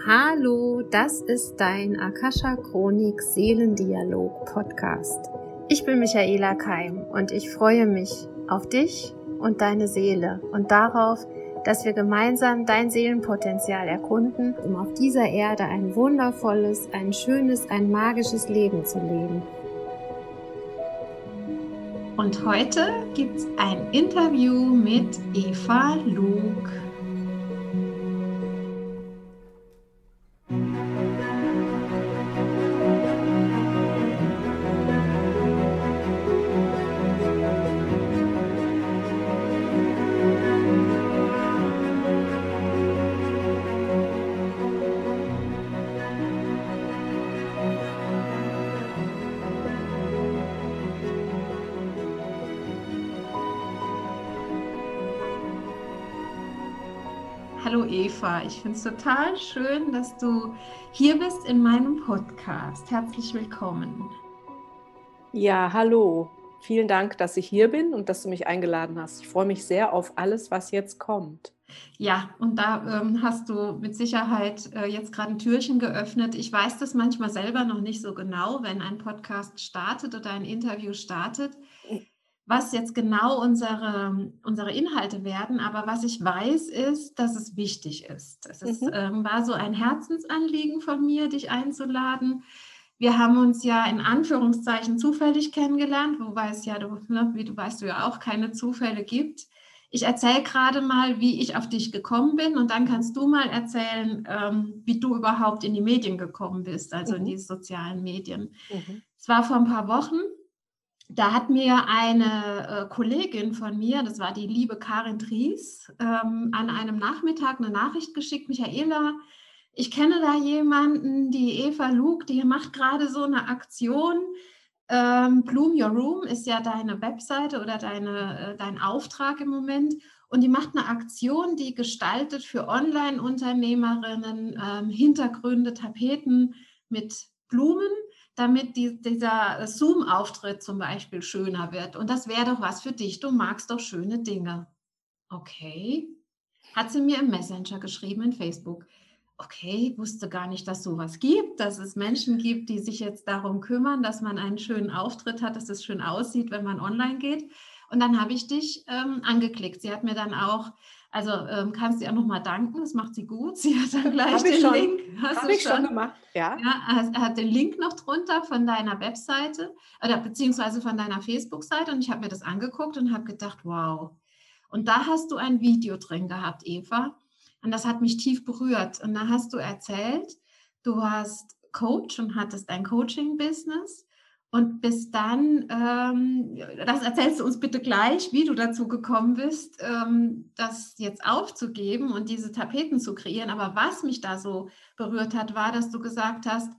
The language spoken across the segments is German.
Hallo, das ist dein Akasha Chronik Seelendialog Podcast. Ich bin Michaela Keim und ich freue mich auf dich und deine Seele und darauf, dass wir gemeinsam dein Seelenpotenzial erkunden, um auf dieser Erde ein wundervolles, ein schönes, ein magisches Leben zu leben. Und heute gibt es ein Interview mit Eva Luke. Eva, ich finde es total schön, dass du hier bist in meinem Podcast. Herzlich willkommen. Ja, hallo. Vielen Dank, dass ich hier bin und dass du mich eingeladen hast. Ich freue mich sehr auf alles, was jetzt kommt. Ja, und da ähm, hast du mit Sicherheit äh, jetzt gerade ein Türchen geöffnet. Ich weiß das manchmal selber noch nicht so genau, wenn ein Podcast startet oder ein Interview startet was jetzt genau unsere, unsere Inhalte werden, aber was ich weiß, ist, dass es wichtig ist. Es ist, mhm. ähm, war so ein Herzensanliegen von mir, dich einzuladen. Wir haben uns ja in Anführungszeichen zufällig kennengelernt, wobei es ja, du, ne, wie du weißt, du ja auch keine Zufälle gibt. Ich erzähle gerade mal, wie ich auf dich gekommen bin und dann kannst du mal erzählen, ähm, wie du überhaupt in die Medien gekommen bist, also mhm. in die sozialen Medien. Mhm. Es war vor ein paar Wochen da hat mir eine äh, Kollegin von mir, das war die liebe Karin Dries, ähm, an einem Nachmittag eine Nachricht geschickt, Michaela, ich kenne da jemanden, die Eva Luke, die macht gerade so eine Aktion. Ähm, Bloom Your Room ist ja deine Webseite oder deine, äh, dein Auftrag im Moment. Und die macht eine Aktion, die gestaltet für Online-Unternehmerinnen ähm, Hintergründe, Tapeten mit Blumen damit die, dieser Zoom-Auftritt zum Beispiel schöner wird. Und das wäre doch was für dich. Du magst doch schöne Dinge. Okay. Hat sie mir im Messenger geschrieben in Facebook. Okay, wusste gar nicht, dass sowas gibt, dass es Menschen gibt, die sich jetzt darum kümmern, dass man einen schönen Auftritt hat, dass es schön aussieht, wenn man online geht. Und dann habe ich dich ähm, angeklickt. Sie hat mir dann auch also ähm, kannst du ihr nochmal danken, das macht sie gut. Sie hat dann gleich Hab den schon. Link. Hast Habe ich schon gemacht, ja. ja er hat den Link noch drunter von deiner Webseite oder beziehungsweise von deiner Facebook-Seite und ich habe mir das angeguckt und habe gedacht, wow. Und da hast du ein Video drin gehabt, Eva. Und das hat mich tief berührt. Und da hast du erzählt, du warst Coach und hattest ein Coaching-Business und bis dann, ähm, das erzählst du uns bitte gleich, wie du dazu gekommen bist, ähm, das jetzt aufzugeben und diese Tapeten zu kreieren. Aber was mich da so berührt hat, war, dass du gesagt hast,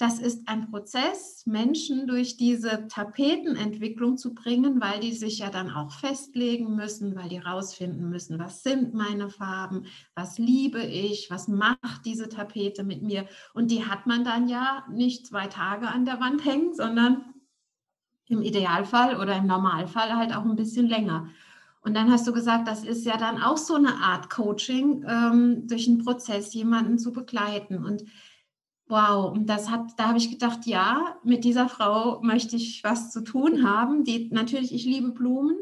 das ist ein Prozess, Menschen durch diese Tapetenentwicklung zu bringen, weil die sich ja dann auch festlegen müssen, weil die rausfinden müssen, was sind meine Farben, was liebe ich, was macht diese Tapete mit mir. Und die hat man dann ja nicht zwei Tage an der Wand hängen, sondern im Idealfall oder im Normalfall halt auch ein bisschen länger. Und dann hast du gesagt, das ist ja dann auch so eine Art Coaching, ähm, durch einen Prozess jemanden zu begleiten. Und Wow, und das hat, da habe ich gedacht, ja, mit dieser Frau möchte ich was zu tun haben. Die natürlich, ich liebe Blumen,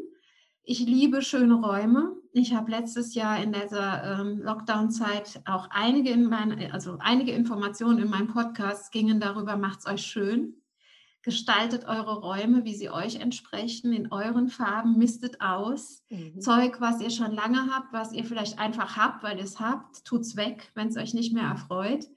ich liebe schöne Räume. Ich habe letztes Jahr in dieser ähm, Lockdown-Zeit auch einige in meine, also einige Informationen in meinem Podcast gingen darüber, macht's euch schön. Gestaltet eure Räume, wie sie euch entsprechen, in euren Farben, mistet aus. Mhm. Zeug, was ihr schon lange habt, was ihr vielleicht einfach habt, weil ihr es habt, tut's weg, wenn es euch nicht mehr erfreut.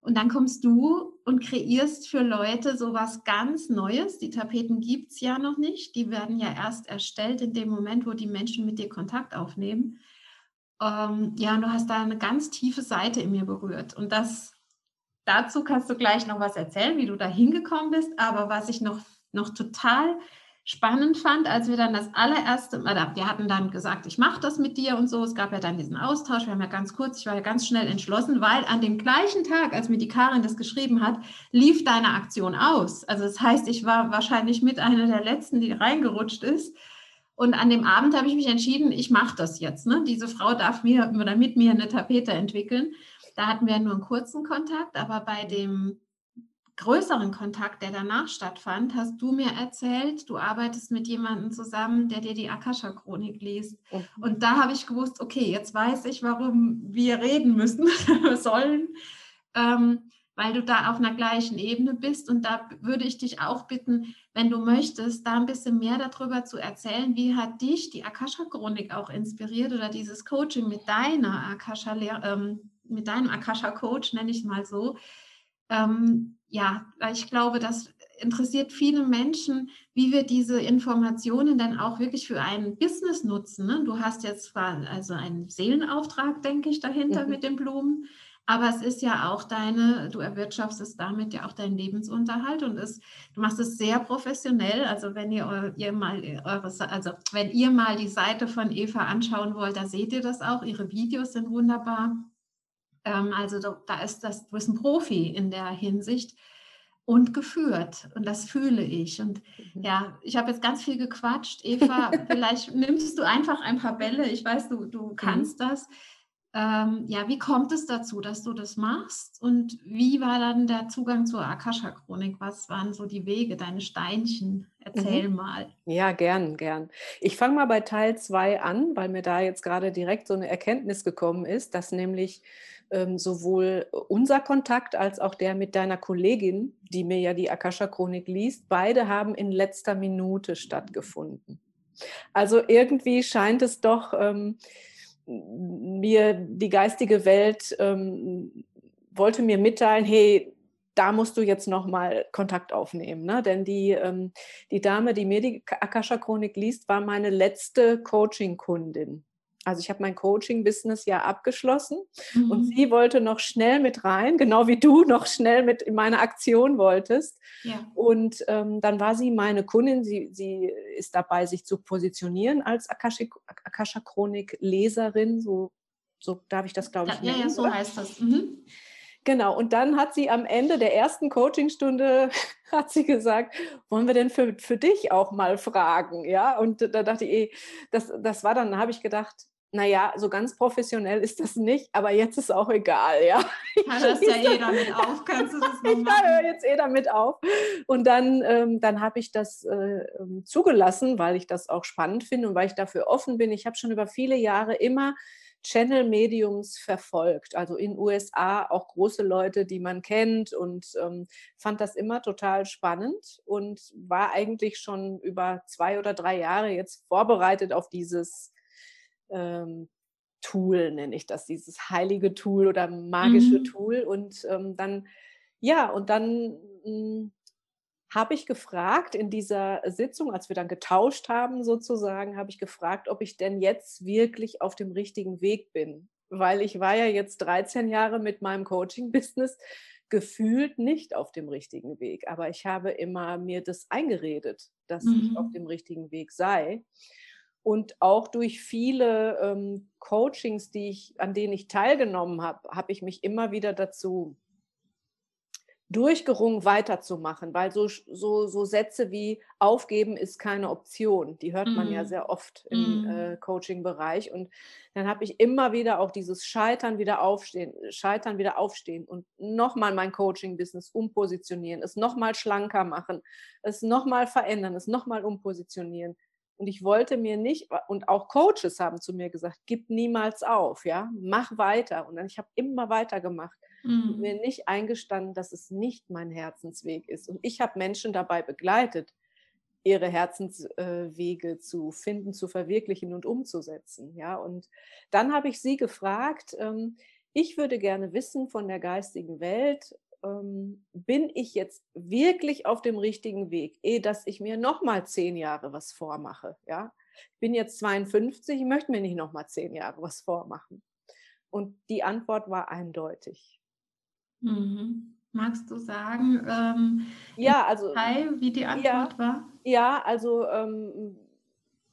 Und dann kommst du und kreierst für Leute so was ganz Neues. Die Tapeten gibt es ja noch nicht. Die werden ja erst erstellt in dem Moment, wo die Menschen mit dir Kontakt aufnehmen. Ähm, ja, und du hast da eine ganz tiefe Seite in mir berührt. Und das, dazu kannst du gleich noch was erzählen, wie du da hingekommen bist. Aber was ich noch, noch total spannend fand, als wir dann das allererste Mal, wir hatten dann gesagt, ich mache das mit dir und so. Es gab ja dann diesen Austausch. Wir haben ja ganz kurz, ich war ja ganz schnell entschlossen, weil an dem gleichen Tag, als mir die Karin das geschrieben hat, lief deine Aktion aus. Also das heißt, ich war wahrscheinlich mit einer der letzten, die reingerutscht ist. Und an dem Abend habe ich mich entschieden, ich mache das jetzt. Ne? Diese Frau darf mir oder mit mir eine Tapete entwickeln. Da hatten wir nur einen kurzen Kontakt, aber bei dem größeren Kontakt, der danach stattfand, hast du mir erzählt, du arbeitest mit jemandem zusammen, der dir die Akasha-Chronik liest. Mhm. Und da habe ich gewusst, okay, jetzt weiß ich, warum wir reden müssen, sollen, ähm, weil du da auf einer gleichen Ebene bist. Und da würde ich dich auch bitten, wenn du möchtest, da ein bisschen mehr darüber zu erzählen, wie hat dich die Akasha-Chronik auch inspiriert oder dieses Coaching mit deiner Akasha, ähm, mit deinem Akasha-Coach, nenne ich mal so. Ähm, ja, ich glaube, das interessiert viele Menschen, wie wir diese Informationen dann auch wirklich für ein Business nutzen. Ne? Du hast jetzt zwar also einen Seelenauftrag, denke ich, dahinter mhm. mit den Blumen, aber es ist ja auch deine, du erwirtschaftest damit ja auch deinen Lebensunterhalt und es, du machst es sehr professionell. Also wenn ihr, ihr mal eure, also wenn ihr mal die Seite von Eva anschauen wollt, da seht ihr das auch. Ihre Videos sind wunderbar. Ähm, also da ist das, du bist ein Profi in der Hinsicht und geführt. Und das fühle ich. Und mhm. ja, ich habe jetzt ganz viel gequatscht. Eva, vielleicht nimmst du einfach ein paar Bälle. Ich weiß, du, du mhm. kannst das. Ähm, ja, wie kommt es dazu, dass du das machst? Und wie war dann der Zugang zur Akasha-Chronik? Was waren so die Wege, deine Steinchen? Erzähl mhm. mal. Ja, gern, gern. Ich fange mal bei Teil 2 an, weil mir da jetzt gerade direkt so eine Erkenntnis gekommen ist, dass nämlich ähm, sowohl unser Kontakt als auch der mit deiner Kollegin, die mir ja die Akasha-Chronik liest, beide haben in letzter Minute stattgefunden. Also irgendwie scheint es doch ähm, mir die geistige Welt ähm, wollte mir mitteilen, hey, da musst du jetzt nochmal Kontakt aufnehmen. Ne? Denn die, ähm, die Dame, die mir die Akasha-Chronik liest, war meine letzte Coaching-Kundin. Also ich habe mein Coaching-Business ja abgeschlossen mhm. und sie wollte noch schnell mit rein, genau wie du noch schnell mit in meine Aktion wolltest. Ja. Und ähm, dann war sie meine Kundin. Sie, sie ist dabei, sich zu positionieren als Akasha-Chronik-Leserin. So, so darf ich das, glaube ich, ja, nennen. Ja, so heißt das. Mhm. Genau, und dann hat sie am Ende der ersten Coachingstunde hat sie gesagt, wollen wir denn für, für dich auch mal fragen? Ja, und da dachte ich, eh, das, das war dann, habe ich gedacht, naja, so ganz professionell ist das nicht, aber jetzt ist auch egal, ja. Hörst ja eh damit auf, kannst du das machen? Ich höre jetzt eh damit auf. Und dann, ähm, dann habe ich das äh, ähm, zugelassen, weil ich das auch spannend finde und weil ich dafür offen bin. Ich habe schon über viele Jahre immer Channel-Mediums verfolgt, also in USA auch große Leute, die man kennt und ähm, fand das immer total spannend und war eigentlich schon über zwei oder drei Jahre jetzt vorbereitet auf dieses ähm, Tool, nenne ich das, dieses heilige Tool oder magische mhm. Tool. Und ähm, dann, ja, und dann hm, habe ich gefragt in dieser Sitzung, als wir dann getauscht haben sozusagen, habe ich gefragt, ob ich denn jetzt wirklich auf dem richtigen Weg bin. Weil ich war ja jetzt 13 Jahre mit meinem Coaching-Business gefühlt nicht auf dem richtigen Weg. Aber ich habe immer mir das eingeredet, dass mhm. ich auf mhm. dem richtigen Weg sei. Und auch durch viele ähm, Coachings, die ich, an denen ich teilgenommen habe, habe ich mich immer wieder dazu durchgerungen, weiterzumachen, weil so, so, so Sätze wie aufgeben ist keine Option, die hört man mm. ja sehr oft im mm. äh, Coaching-Bereich. Und dann habe ich immer wieder auch dieses Scheitern wieder aufstehen, Scheitern wieder aufstehen und nochmal mein Coaching-Business umpositionieren, es nochmal schlanker machen, es nochmal verändern, es nochmal umpositionieren. Und ich wollte mir nicht, und auch Coaches haben zu mir gesagt, gib niemals auf, ja, mach weiter. Und dann, ich habe immer weiter gemacht mhm. und mir nicht eingestanden, dass es nicht mein Herzensweg ist. Und ich habe Menschen dabei begleitet, ihre Herzenswege zu finden, zu verwirklichen und umzusetzen. Ja, und dann habe ich sie gefragt, ähm, ich würde gerne wissen von der geistigen Welt, ähm, bin ich jetzt wirklich auf dem richtigen Weg, ehe dass ich mir nochmal zehn Jahre was vormache. Ja? Ich bin jetzt 52, ich möchte mir nicht nochmal zehn Jahre was vormachen. Und die Antwort war eindeutig. Mhm. Magst du sagen, ähm, ja, also, Detail, wie die Antwort ja, war? Ja, also ähm,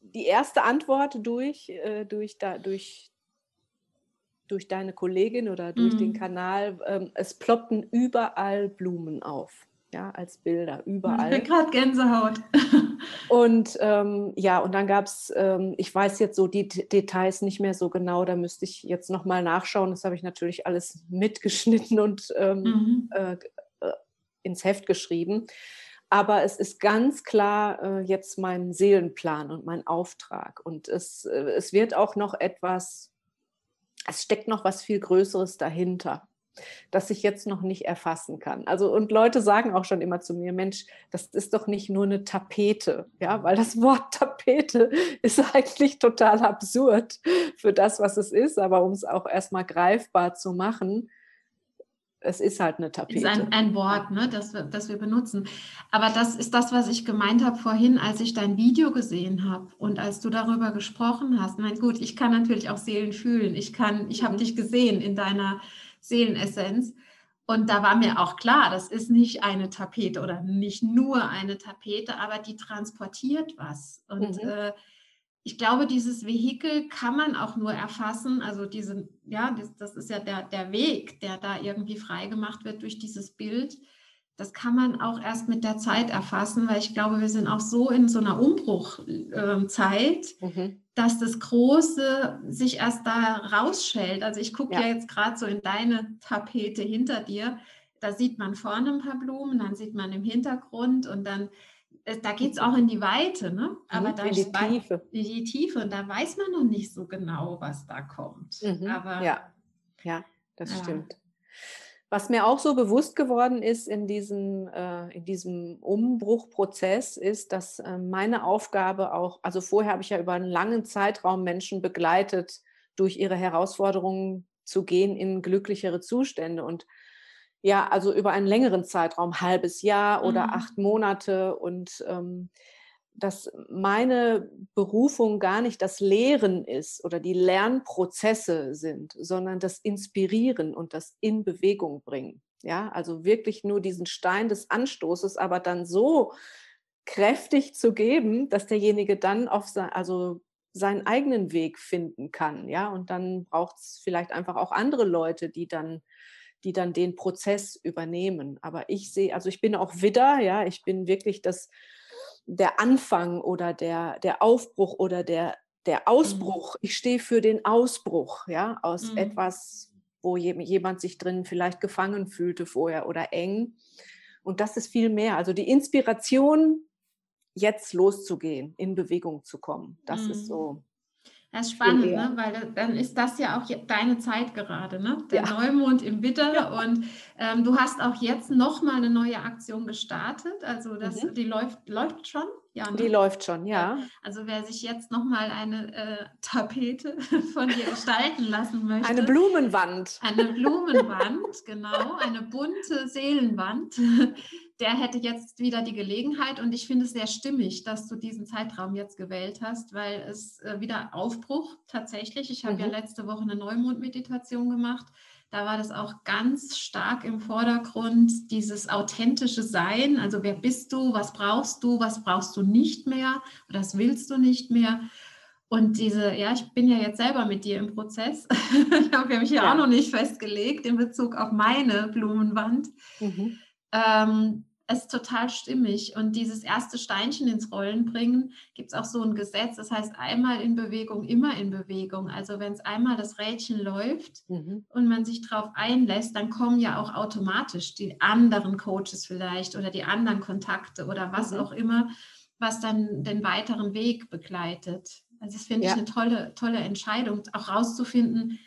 die erste Antwort durch, äh, durch, da, durch durch deine Kollegin oder durch mhm. den Kanal, ähm, es ploppten überall Blumen auf. ja, als Bilder überall. Ich gerade Gänsehaut. Und ähm, ja, und dann gab es, ähm, ich weiß jetzt so die D Details nicht mehr so genau, da müsste ich jetzt nochmal nachschauen. Das habe ich natürlich alles mitgeschnitten und ähm, mhm. äh, äh, ins Heft geschrieben. Aber es ist ganz klar äh, jetzt mein Seelenplan und mein Auftrag. Und es, äh, es wird auch noch etwas, es steckt noch was viel Größeres dahinter das ich jetzt noch nicht erfassen kann. Also und Leute sagen auch schon immer zu mir, Mensch, das ist doch nicht nur eine Tapete, ja, weil das Wort Tapete ist eigentlich total absurd für das, was es ist, aber um es auch erstmal greifbar zu machen, es ist halt eine Tapete. Ist ein, ein Wort, ne, das, wir, das wir benutzen. Aber das ist das, was ich gemeint habe vorhin, als ich dein Video gesehen habe und als du darüber gesprochen hast. Mein gut, ich kann natürlich auch Seelen fühlen. Ich kann, ich habe mhm. dich gesehen in deiner Seelenessenz. Und da war mir auch klar, das ist nicht eine Tapete oder nicht nur eine Tapete, aber die transportiert was. Und mhm. äh, ich glaube, dieses Vehikel kann man auch nur erfassen. Also diese, ja, das, das ist ja der, der Weg, der da irgendwie freigemacht wird durch dieses Bild das kann man auch erst mit der Zeit erfassen, weil ich glaube, wir sind auch so in so einer Umbruchzeit, mhm. dass das Große sich erst da rausschält. Also ich gucke ja. ja. jetzt gerade so in deine Tapete hinter dir. Da sieht man vorne ein paar Blumen, dann sieht man im Hintergrund und dann, äh, da geht es auch in die Weite, ne? Aber mhm, in die Tiefe. In die Tiefe. Und da weiß man noch nicht so genau, was da kommt. Mhm. Aber, ja. ja, das ja. stimmt. Was mir auch so bewusst geworden ist in diesem, äh, in diesem Umbruchprozess, ist, dass äh, meine Aufgabe auch, also vorher habe ich ja über einen langen Zeitraum Menschen begleitet, durch ihre Herausforderungen zu gehen in glücklichere Zustände. Und ja, also über einen längeren Zeitraum, halbes Jahr oder mhm. acht Monate. Und ähm, dass meine Berufung gar nicht das Lehren ist oder die Lernprozesse sind, sondern das Inspirieren und das in Bewegung bringen. Ja, also wirklich nur diesen Stein des Anstoßes, aber dann so kräftig zu geben, dass derjenige dann auf sein, also seinen eigenen Weg finden kann. Ja, und dann braucht es vielleicht einfach auch andere Leute, die dann die dann den Prozess übernehmen. Aber ich sehe, also ich bin auch Widder, ja, ich bin wirklich das der Anfang oder der, der Aufbruch oder der, der mhm. Ausbruch. Mhm. Ich stehe für den Ausbruch, ja, aus mhm. etwas, wo jemand sich drin vielleicht gefangen fühlte vorher oder eng. Und das ist viel mehr. Also die Inspiration, jetzt loszugehen, in Bewegung zu kommen, das mhm. ist so das ist spannend, ne? weil dann ist das ja auch deine Zeit gerade, ne? der ja. Neumond im Witter. Ja. Und ähm, du hast auch jetzt nochmal eine neue Aktion gestartet. Also das, mhm. die läuft, läuft schon. Ja, ne? Die läuft schon, ja. Also wer sich jetzt nochmal eine äh, Tapete von dir gestalten lassen möchte. Eine Blumenwand. Eine Blumenwand, genau. Eine bunte Seelenwand. Der hätte jetzt wieder die Gelegenheit und ich finde es sehr stimmig, dass du diesen Zeitraum jetzt gewählt hast, weil es äh, wieder Aufbruch tatsächlich. Ich habe mhm. ja letzte Woche eine Neumondmeditation gemacht da war das auch ganz stark im Vordergrund, dieses authentische Sein. Also wer bist du, was brauchst du, was brauchst du nicht mehr oder was willst du nicht mehr. Und diese, ja, ich bin ja jetzt selber mit dir im Prozess. ich habe mich ja, ja, auch noch nicht festgelegt in Bezug auf meine Blumenwand. Mhm. Ähm, es ist total stimmig. Und dieses erste Steinchen ins Rollen bringen, gibt es auch so ein Gesetz, das heißt einmal in Bewegung, immer in Bewegung. Also wenn es einmal das Rädchen läuft mhm. und man sich darauf einlässt, dann kommen ja auch automatisch die anderen Coaches vielleicht oder die anderen Kontakte oder was mhm. auch immer, was dann den weiteren Weg begleitet. Also das finde ja. ich eine tolle, tolle Entscheidung, auch rauszufinden,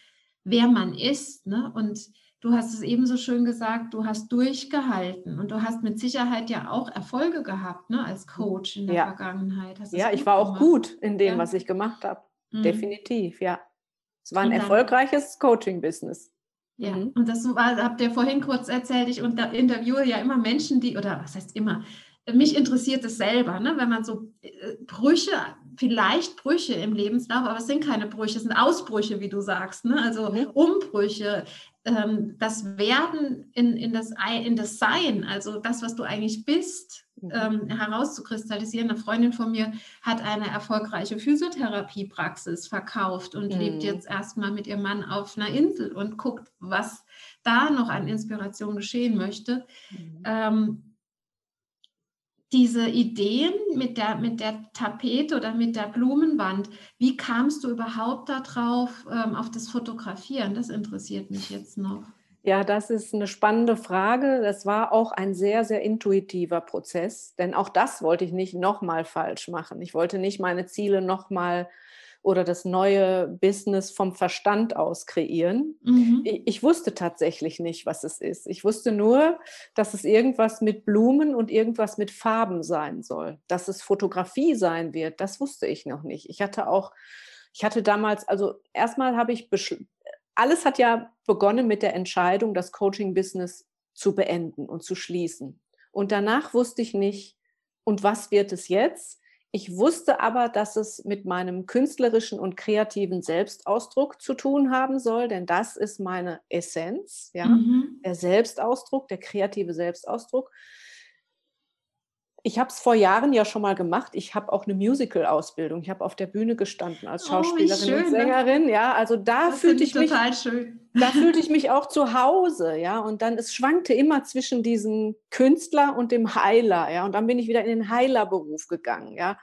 wer man ist. Ne? Und Du hast es ebenso schön gesagt, du hast durchgehalten und du hast mit Sicherheit ja auch Erfolge gehabt ne, als Coach in der ja. Vergangenheit. ja, ich war auch gemacht. gut in dem, ja. was ich gemacht habe. Mhm. Definitiv, ja. Es war ein dann, erfolgreiches Coaching-Business. Ja, mhm. und das war, habt ihr vorhin kurz erzählt, ich interviewe ja immer Menschen, die, oder was heißt immer, mich interessiert es selber, ne? wenn man so äh, Brüche, vielleicht Brüche im Lebenslauf, aber es sind keine Brüche, es sind Ausbrüche, wie du sagst, ne? also mhm. Umbrüche, ähm, das Werden in, in, das, in das Sein, also das, was du eigentlich bist, mhm. ähm, herauszukristallisieren. Eine Freundin von mir hat eine erfolgreiche Physiotherapiepraxis verkauft und mhm. lebt jetzt erstmal mit ihrem Mann auf einer Insel und guckt, was da noch an Inspiration geschehen möchte. Mhm. Ähm, diese Ideen mit der, mit der Tapete oder mit der Blumenwand, wie kamst du überhaupt darauf, ähm, auf das Fotografieren? Das interessiert mich jetzt noch. Ja, das ist eine spannende Frage. Das war auch ein sehr, sehr intuitiver Prozess, denn auch das wollte ich nicht nochmal falsch machen. Ich wollte nicht meine Ziele nochmal oder das neue Business vom Verstand aus kreieren. Mhm. Ich, ich, wusste tatsächlich nicht, was es ist. Ich wusste nur, dass es irgendwas mit Blumen und irgendwas mit Farben sein soll. Dass es Fotografie sein wird, das wusste ich noch nicht. Ich hatte auch, ich hatte damals, also erstmal habe ich, alles hat ja begonnen mit der Entscheidung, das Coaching-Business zu beenden und zu schließen. Und danach wusste ich nicht, und was wird es jetzt? Ich wusste aber, dass es mit meinem künstlerischen und kreativen Selbstausdruck zu tun haben soll, denn das ist meine Essenz, ja, mhm. der Selbstausdruck, der kreative Selbstausdruck ich habe es vor Jahren ja schon mal gemacht. Ich habe auch eine Musical-Ausbildung. Ich habe auf der Bühne gestanden als oh, Schauspielerin oh, schön, und Sängerin. Ja, also da fühlte ich mich schön. Da fühlte ich mich auch zu Hause. Ja, und dann es schwankte immer zwischen diesem Künstler und dem Heiler. Ja, und dann bin ich wieder in den Heilerberuf gegangen. Ja,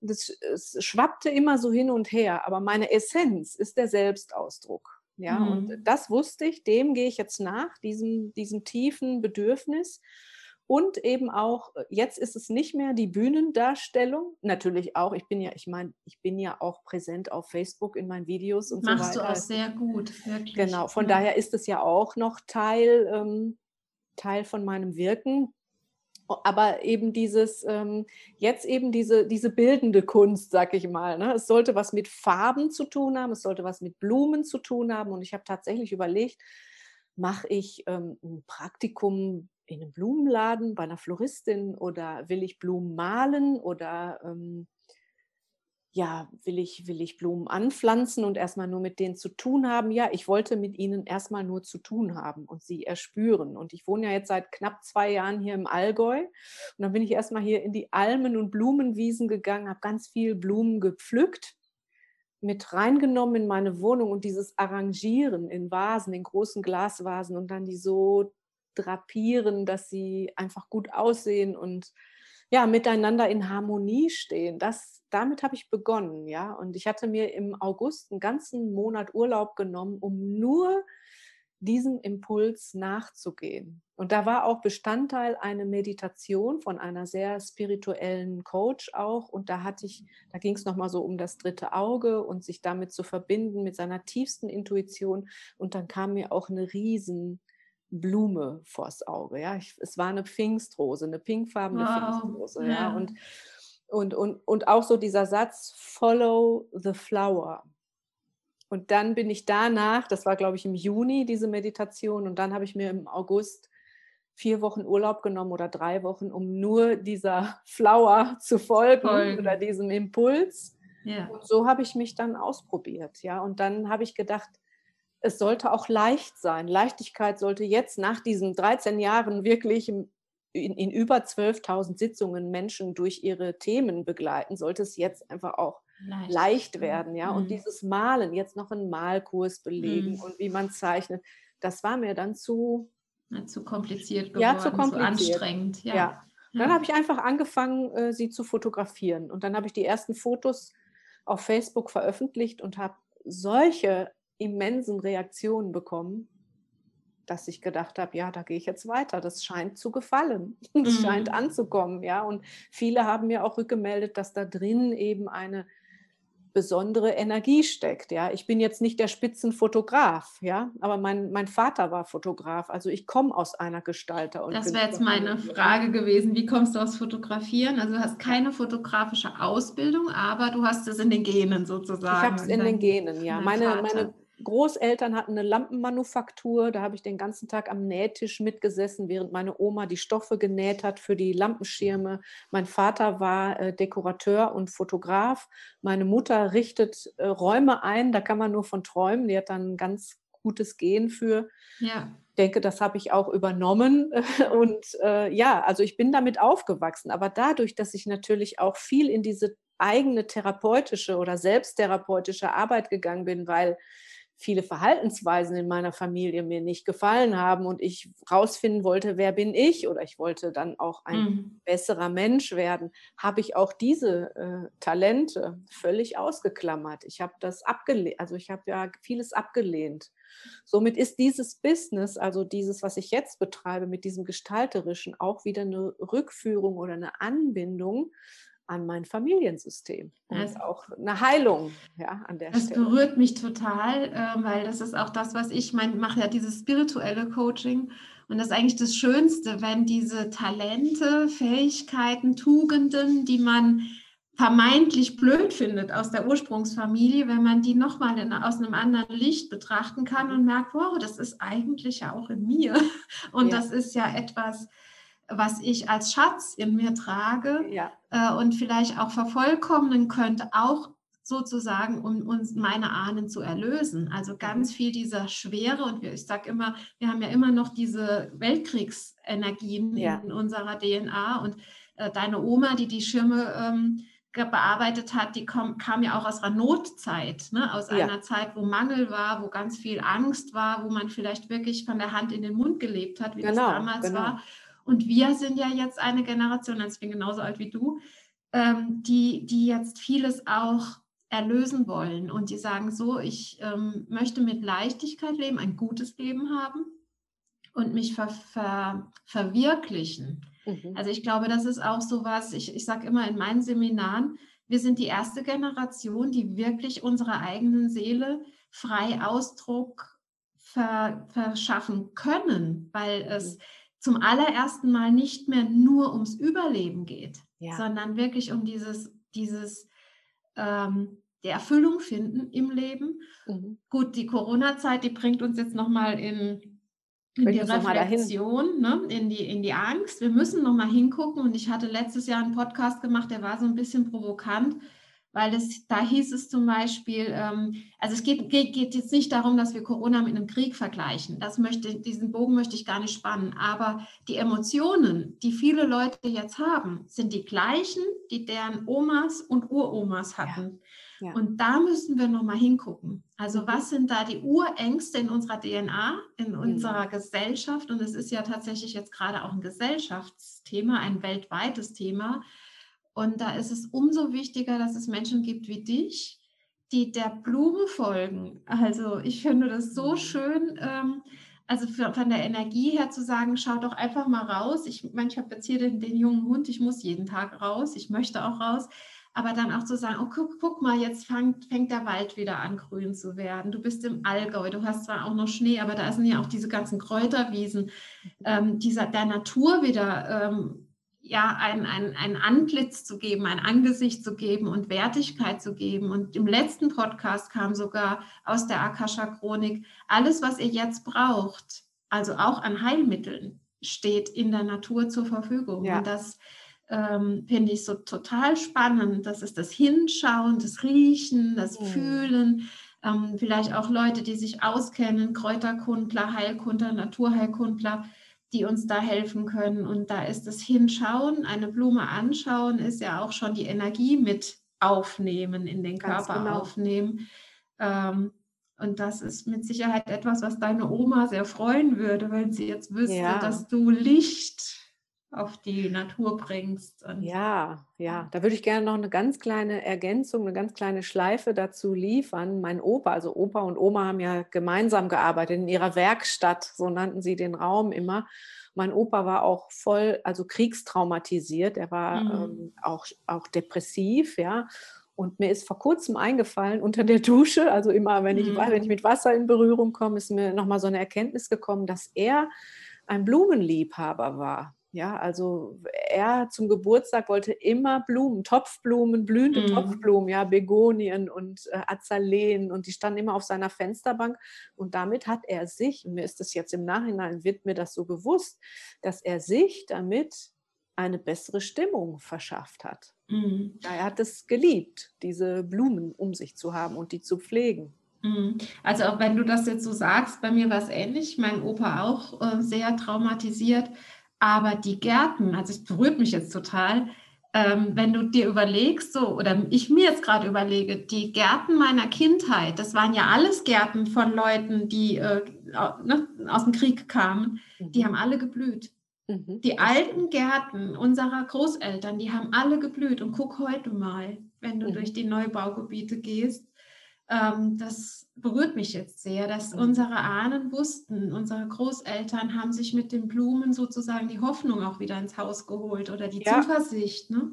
und es, es schwappte immer so hin und her. Aber meine Essenz ist der Selbstausdruck. Ja, mhm. und das wusste ich. Dem gehe ich jetzt nach, diesem, diesem tiefen Bedürfnis. Und eben auch, äh, jetzt ist es nicht mehr die Bühnendarstellung, natürlich auch, ich bin ja, ich meine, ich bin ja auch präsent auf Facebook in meinen Videos und Machst so weiter. Machst du auch sehr gut, wirklich. Genau, von ja. daher ist es ja auch noch Teil, ähm, Teil von meinem Wirken. Aber eben dieses, ähm, jetzt eben diese, diese bildende Kunst, sag ich mal. Ne? Es sollte was mit Farben zu tun haben, es sollte was mit Blumen zu tun haben. Und ich habe tatsächlich überlegt, mache ich ähm, ein Praktikum in einem Blumenladen bei einer Floristin oder will ich Blumen malen oder ähm, ja, will ich, will ich Blumen anpflanzen und erstmal nur mit denen zu tun haben? Ja, ich wollte mit ihnen erstmal nur zu tun haben und sie erspüren. Und ich wohne ja jetzt seit knapp zwei Jahren hier im Allgäu. Und dann bin ich erstmal hier in die Almen und Blumenwiesen gegangen, habe ganz viel Blumen gepflückt, mit reingenommen in meine Wohnung und dieses Arrangieren in Vasen, in großen Glasvasen und dann die so drapieren, dass sie einfach gut aussehen und ja, miteinander in Harmonie stehen. Das, damit habe ich begonnen, ja. Und ich hatte mir im August einen ganzen Monat Urlaub genommen, um nur diesem Impuls nachzugehen. Und da war auch Bestandteil eine Meditation von einer sehr spirituellen Coach auch. Und da hatte ich, da ging es nochmal so um das dritte Auge und sich damit zu verbinden mit seiner tiefsten Intuition. Und dann kam mir auch eine riesen Blume vors Auge. Ja, ich, es war eine Pfingstrose, eine pinkfarbene wow. Pfingstrose. Ja. ja, und, und, und, und auch so dieser Satz, follow the flower. Und dann bin ich danach, das war glaube ich im Juni, diese Meditation, und dann habe ich mir im August vier Wochen Urlaub genommen oder drei Wochen, um nur dieser Flower zu folgen, folgen. oder diesem Impuls. Ja. Und so habe ich mich dann ausprobiert, ja. Und dann habe ich gedacht, es sollte auch leicht sein. Leichtigkeit sollte jetzt nach diesen 13 Jahren wirklich in, in über 12.000 Sitzungen Menschen durch ihre Themen begleiten, sollte es jetzt einfach auch leicht, leicht werden. Ja? Mhm. Und dieses Malen, jetzt noch einen Malkurs belegen mhm. und wie man zeichnet, das war mir dann zu, ja, zu kompliziert geworden, ja, zu, kompliziert. zu anstrengend. Ja. ja. Dann habe ich einfach angefangen, äh, sie zu fotografieren. Und dann habe ich die ersten Fotos auf Facebook veröffentlicht und habe solche immensen Reaktionen bekommen, dass ich gedacht habe, ja, da gehe ich jetzt weiter. Das scheint zu gefallen. Es mhm. scheint anzukommen, ja. Und viele haben mir auch rückgemeldet, dass da drin eben eine besondere Energie steckt. Ja, ich bin jetzt nicht der Spitzenfotograf, ja, aber mein, mein Vater war Fotograf. Also ich komme aus einer Gestalter. Und das wäre jetzt meine Frage gewesen. Wie kommst du aus Fotografieren? Also du hast keine fotografische Ausbildung, aber du hast es in den Genen sozusagen. Ich habe es in den Genen, ja. Meine, meine Großeltern hatten eine Lampenmanufaktur. Da habe ich den ganzen Tag am Nähtisch mitgesessen, während meine Oma die Stoffe genäht hat für die Lampenschirme. Mein Vater war äh, Dekorateur und Fotograf. Meine Mutter richtet äh, Räume ein. Da kann man nur von träumen. Die hat dann ein ganz gutes Gehen für. Ja. Ich denke, das habe ich auch übernommen. Und äh, ja, also ich bin damit aufgewachsen. Aber dadurch, dass ich natürlich auch viel in diese eigene therapeutische oder selbsttherapeutische Arbeit gegangen bin, weil viele Verhaltensweisen in meiner Familie mir nicht gefallen haben und ich rausfinden wollte, wer bin ich oder ich wollte dann auch ein mhm. besserer Mensch werden, habe ich auch diese äh, Talente völlig ausgeklammert. Ich habe das abgelehnt, also ich habe ja vieles abgelehnt. Somit ist dieses Business, also dieses, was ich jetzt betreibe mit diesem Gestalterischen, auch wieder eine Rückführung oder eine Anbindung an mein Familiensystem und das, auch eine Heilung ja, an der das Stelle. Das berührt mich total, äh, weil das ist auch das, was ich meine, mache ja dieses spirituelle Coaching und das ist eigentlich das Schönste, wenn diese Talente, Fähigkeiten, Tugenden, die man vermeintlich blöd findet aus der Ursprungsfamilie, wenn man die nochmal aus einem anderen Licht betrachten kann und merkt, wow, das ist eigentlich ja auch in mir und ja. das ist ja etwas, was ich als Schatz in mir trage ja. Äh, und vielleicht auch vervollkommnen könnte, auch sozusagen, um uns meine Ahnen zu erlösen. Also ganz mhm. viel dieser Schwere und ich sage immer, wir haben ja immer noch diese Weltkriegsenergien ja. in unserer DNA und äh, deine Oma, die die Schirme ähm, bearbeitet hat, die kam, kam, ja auch aus einer Notzeit, ne? aus ja. einer Zeit, wo Mangel war, wo ganz viel Angst war, wo man vielleicht wirklich von der Hand in den Mund gelebt hat, wie genau, das damals genau. war. Und wir sind ja jetzt eine Generation, also ich bin genauso alt wie du, ähm, die, die jetzt vieles auch erlösen wollen und die sagen so, ich ähm, möchte mit Leichtigkeit leben, ein gutes Leben haben und mich ver, ver, verwirklichen. Mhm. Also ich glaube, das ist auch so was, ich, ich sage immer in meinen Seminaren, wir sind die erste Generation, die wirklich unserer eigenen Seele frei Ausdruck ver, verschaffen können, weil es mhm zum allerersten Mal nicht mehr nur ums Überleben geht, ja. sondern wirklich um dieses, dieses ähm, der Erfüllung finden im Leben. Mhm. Gut, die Corona-Zeit, die bringt uns jetzt nochmal in, in die Reflexion, ne? in, die, in die Angst. Wir müssen nochmal hingucken und ich hatte letztes Jahr einen Podcast gemacht, der war so ein bisschen provokant weil es, da hieß es zum Beispiel, ähm, also es geht, geht, geht, jetzt nicht darum, dass wir Corona mit einem Krieg vergleichen. Das möchte, diesen Bogen möchte ich gar nicht spannen. Aber die Emotionen, die viele Leute jetzt haben, sind die gleichen, die deren Omas und Uromas hatten. Ja. Ja. Und da müssen wir nochmal hingucken. Also was sind da die Urängste in unserer DNA, in mhm. unserer mhm. Gesellschaft? Und es ist ja tatsächlich jetzt gerade auch ein Gesellschaftsthema, ein weltweites Thema und da ist es umso wichtiger, dass es Menschen gibt wie dich, die der Blume folgen. Also ich finde das so mhm. schön. Ähm, also für, von der Energie her zu sagen, schau doch einfach mal raus. Ich, ich habe jetzt hier den, den, jungen Hund, ich muss jeden Tag raus, ich möchte auch raus. Aber dann auch zu sagen, oh, guck, guck mal, jetzt fängt, fängt der Wald wieder an, grün zu werden. Du bist im Allgäu, du hast zwar auch noch Schnee, aber da sind ja auch diese ganzen Kräuterwiesen, ähm, dieser, der Natur wieder ähm, ja, ein, ein, ein Antlitz zu geben, ein Angesicht zu geben und Wertigkeit zu geben. Und im letzten Podcast kam sogar aus der Akasha-Chronik, alles, was ihr jetzt braucht, also auch an Heilmitteln, steht in der Natur zur Verfügung. Ja. Und das ähm, finde ich so total spannend. Das ist das Hinschauen, das Riechen, das mhm. Fühlen. Ähm, vielleicht auch Leute, die sich auskennen, Kräuterkundler, Heilkundler, Naturheilkundler die uns da helfen können. Und da ist das Hinschauen, eine Blume anschauen, ist ja auch schon die Energie mit aufnehmen, in den Ganz Körper genau. aufnehmen. Ähm, und das ist mit Sicherheit etwas, was deine Oma sehr freuen würde, wenn sie jetzt wüsste, ja. dass du Licht auf die Natur bringst. Ja, ja, da würde ich gerne noch eine ganz kleine Ergänzung, eine ganz kleine Schleife dazu liefern. Mein Opa, also Opa und Oma haben ja gemeinsam gearbeitet in ihrer Werkstatt, so nannten sie den Raum immer. Mein Opa war auch voll, also kriegstraumatisiert, er war mhm. ähm, auch, auch depressiv, ja. Und mir ist vor kurzem eingefallen, unter der Dusche, also immer, wenn ich, mhm. wenn ich mit Wasser in Berührung komme, ist mir nochmal so eine Erkenntnis gekommen, dass er ein Blumenliebhaber war. Ja, also er zum Geburtstag wollte immer Blumen, Topfblumen, blühende mhm. Topfblumen, ja, Begonien und äh, Azaleen und die standen immer auf seiner Fensterbank und damit hat er sich, mir ist das jetzt im Nachhinein, wird mir das so bewusst, dass er sich damit eine bessere Stimmung verschafft hat. Mhm. Er hat es geliebt, diese Blumen um sich zu haben und die zu pflegen. Mhm. Also auch wenn du das jetzt so sagst, bei mir war es ähnlich, mein Opa auch äh, sehr traumatisiert aber die Gärten, also es berührt mich jetzt total, ähm, wenn du dir überlegst, so, oder ich mir jetzt gerade überlege, die Gärten meiner Kindheit, das waren ja alles Gärten von Leuten, die äh, ne, aus dem Krieg kamen, mhm. die haben alle geblüht. Mhm. Die alten Gärten unserer Großeltern, die haben alle geblüht. Und guck heute mal, wenn du mhm. durch die Neubaugebiete gehst, ähm, das berührt mich jetzt sehr, dass mhm. unsere Ahnen wussten, unsere Großeltern haben sich mit den Blumen sozusagen die Hoffnung auch wieder ins Haus geholt oder die ja. Zuversicht. Ne?